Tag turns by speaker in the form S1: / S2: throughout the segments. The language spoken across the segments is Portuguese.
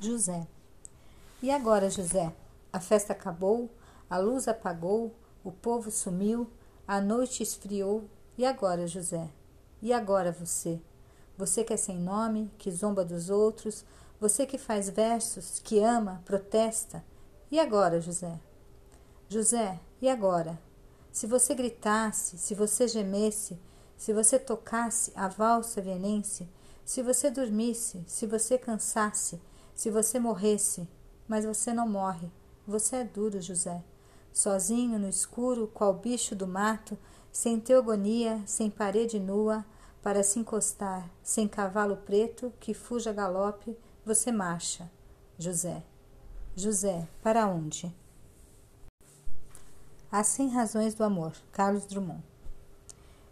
S1: José. E agora, José? A festa acabou, a luz apagou, o povo sumiu, a noite esfriou. E agora, José? E agora você? Você que é sem nome, que zomba dos outros, você que faz versos, que ama, protesta. E agora, José? José, e agora? Se você gritasse, se você gemesse, se você tocasse a valsa vienense, se você dormisse, se você cansasse, se você morresse, mas você não morre. Você é duro, José. Sozinho no escuro, qual bicho do mato, sem teogonia, sem parede nua, para se encostar, sem cavalo preto que fuja galope, você marcha. José. José, para onde? As Cem Razões do Amor, Carlos Drummond.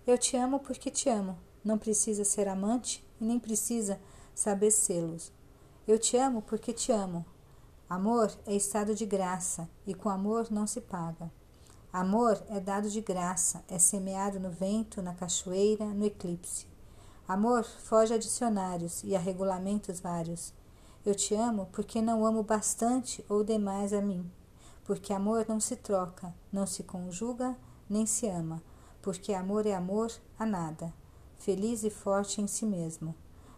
S1: Eu te amo porque te amo. Não precisa ser amante e nem precisa saber selos. Eu te amo porque te amo. Amor é estado de graça e com amor não se paga. Amor é dado de graça, é semeado no vento, na cachoeira, no eclipse. Amor foge a dicionários e a regulamentos vários. Eu te amo porque não amo bastante ou demais a mim. Porque amor não se troca, não se conjuga, nem se ama. Porque amor é amor a nada, feliz e forte em si mesmo.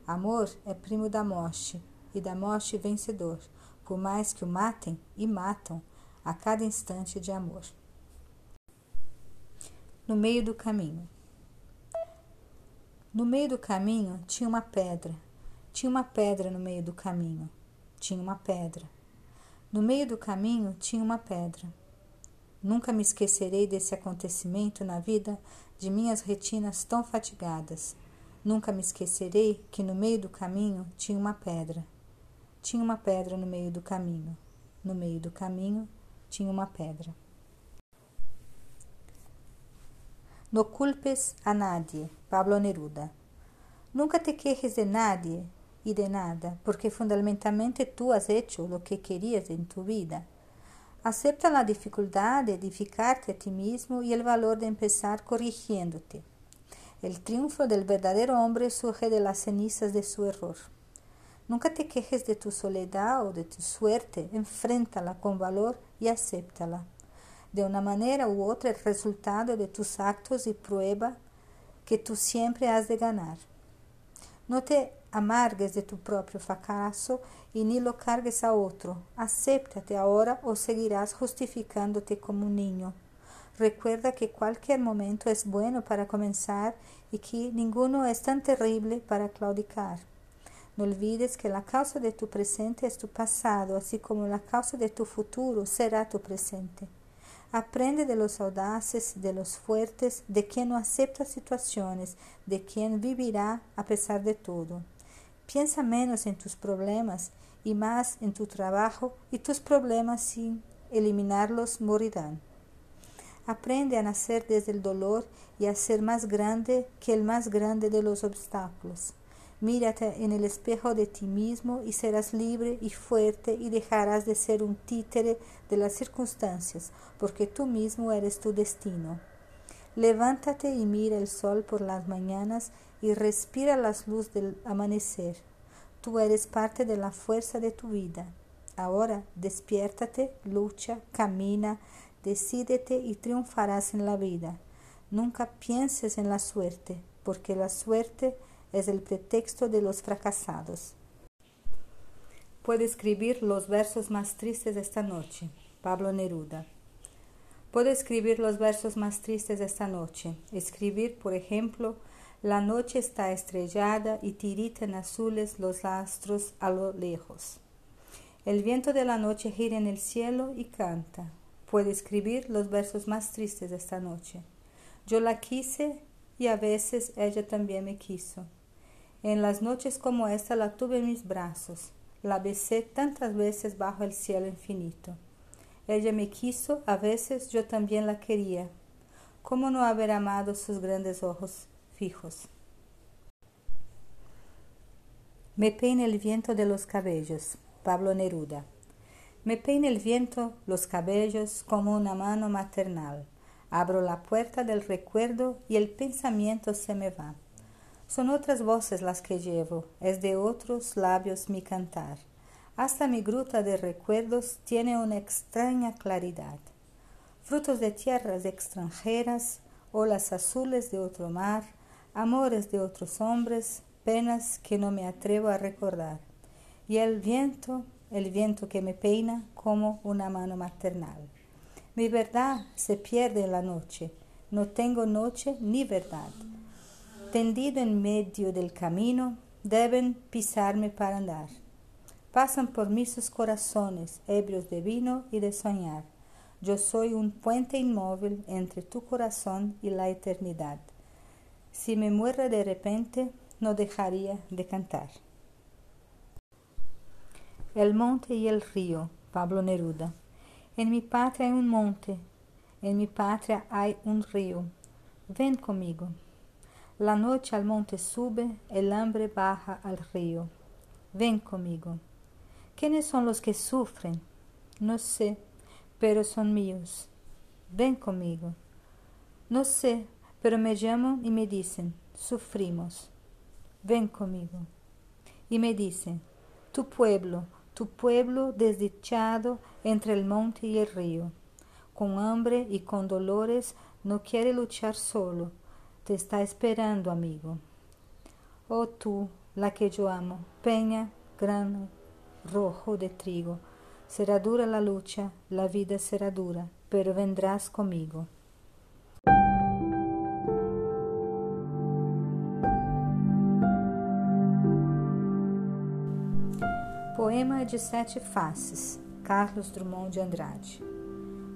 S1: Amor é primo da morte, e da morte vencedor, por mais que o matem e matam a cada instante de amor. No meio do caminho. No meio do caminho tinha uma pedra. Tinha uma pedra no meio do caminho. Tinha uma pedra. No meio do caminho tinha uma pedra. Nunca me esquecerei desse acontecimento na vida de minhas retinas tão fatigadas. Nunca me esquecerei que no meio do caminho tinha uma pedra. Tinha uma pedra no meio do caminho. No meio do caminho tinha uma pedra. No culpes a nadie, Pablo Neruda. Nunca te quejes de nadie y de nada, porque fundamentalmente tú has hecho lo que querías en tu vida. Acepta la dificultad de edificarte a ti mismo y el valor de empezar corrigiéndote. El triunfo del verdadero hombre surge de las cenizas de su error. Nunca te quejes de tu soledad o de tu suerte, enfréntala con valor y acéptala. De una manera u otra el resultado de tus actos y prueba que tú siempre has de ganar. No te amargues de tu propio fracaso y ni lo cargues a otro. Acéptate ahora o seguirás justificándote como un niño. Recuerda que cualquier momento es bueno para comenzar y que ninguno es tan terrible para claudicar. No olvides que la causa de tu presente es tu pasado, así como la causa de tu futuro será tu presente. Aprende de los audaces, de los fuertes, de quien no acepta situaciones, de quien vivirá a pesar de todo. Piensa menos en tus problemas y más en tu trabajo y tus problemas sin eliminarlos morirán. Aprende a nacer desde el dolor y a ser más grande que el más grande de los obstáculos. Mírate en el espejo de ti mismo y serás libre y fuerte y dejarás de ser un títere de las circunstancias, porque tú mismo eres tu destino. Levántate y mira el sol por las mañanas y respira las luz del amanecer. Tú eres parte de la fuerza de tu vida. Ahora despiértate, lucha, camina, decídete y triunfarás en la vida. Nunca pienses en la suerte, porque la suerte es el pretexto de los fracasados. Puedo escribir los versos más tristes esta noche. Pablo Neruda. Puedo escribir los versos más tristes esta noche. Escribir, por ejemplo, la noche está estrellada y tiritan azules los astros a lo lejos. El viento de la noche gira en el cielo y canta. Puedo escribir los versos más tristes esta noche. Yo la quise y a veces ella también me quiso. En las noches como esta la tuve en mis brazos, la besé tantas veces bajo el cielo infinito. Ella me quiso, a veces yo también la quería. ¿Cómo no haber amado sus grandes ojos fijos? Me peina el viento de los cabellos. Pablo Neruda. Me peina el viento los cabellos como una mano maternal. Abro la puerta del recuerdo y el pensamiento se me va. Son otras voces las que llevo, es de otros labios mi cantar. Hasta mi gruta de recuerdos tiene una extraña claridad. Frutos de tierras extranjeras, olas azules de otro mar, amores de otros hombres, penas que no me atrevo a recordar. Y el viento, el viento que me peina como una mano maternal. Mi verdad se pierde en la noche, no tengo noche ni verdad. Tendido en medio del camino, deben pisarme para andar. Pasan por mí sus corazones, ebrios de vino y de soñar. Yo soy un puente inmóvil entre tu corazón y la eternidad. Si me muera de repente, no dejaría de cantar. El monte y el río, Pablo Neruda. En mi patria hay un monte, en mi patria hay un río. Ven conmigo. La noche al monte sube, el hambre baja al río. Ven conmigo. ¿Quiénes son los que sufren? No sé, pero son míos. Ven conmigo. No sé, pero me llaman y me dicen, sufrimos. Ven conmigo. Y me dicen, tu pueblo, tu pueblo desdichado entre el monte y el río, con hambre y con dolores, no quiere luchar solo, te está esperando, amigo. Oh tú, la que yo amo, peña, grano, rojo de trigo, será dura la lucha, la vida será dura, pero vendrás conmigo. Poema de Sete Faces, Carlos Drummond de Andrade.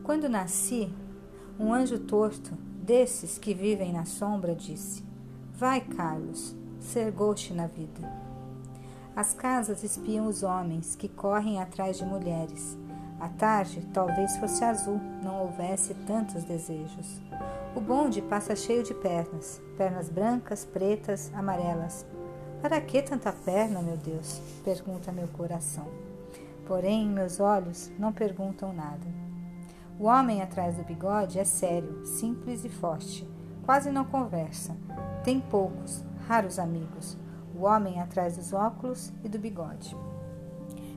S1: Quando nasci, um anjo torto, desses que vivem na sombra, disse: Vai, Carlos, ser goste na vida. As casas espiam os homens que correm atrás de mulheres. A tarde talvez fosse azul, não houvesse tantos desejos. O bonde passa cheio de pernas, pernas brancas, pretas, amarelas, para que tanta perna, meu Deus? pergunta meu coração. Porém, meus olhos não perguntam nada. O homem atrás do bigode é sério, simples e forte. Quase não conversa. Tem poucos, raros amigos. O homem atrás dos óculos e do bigode.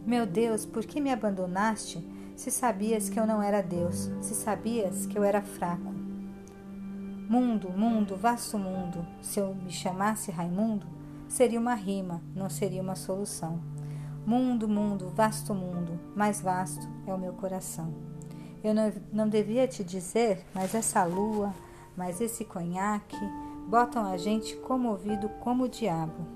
S1: Meu Deus, por que me abandonaste se sabias que eu não era Deus, se sabias que eu era fraco? Mundo, mundo, vasto mundo, se eu me chamasse Raimundo, seria uma rima, não seria uma solução. Mundo, mundo, vasto mundo, mais vasto é o meu coração. Eu não, não devia te dizer, mas essa lua, mas esse conhaque, botam a gente comovido como o diabo.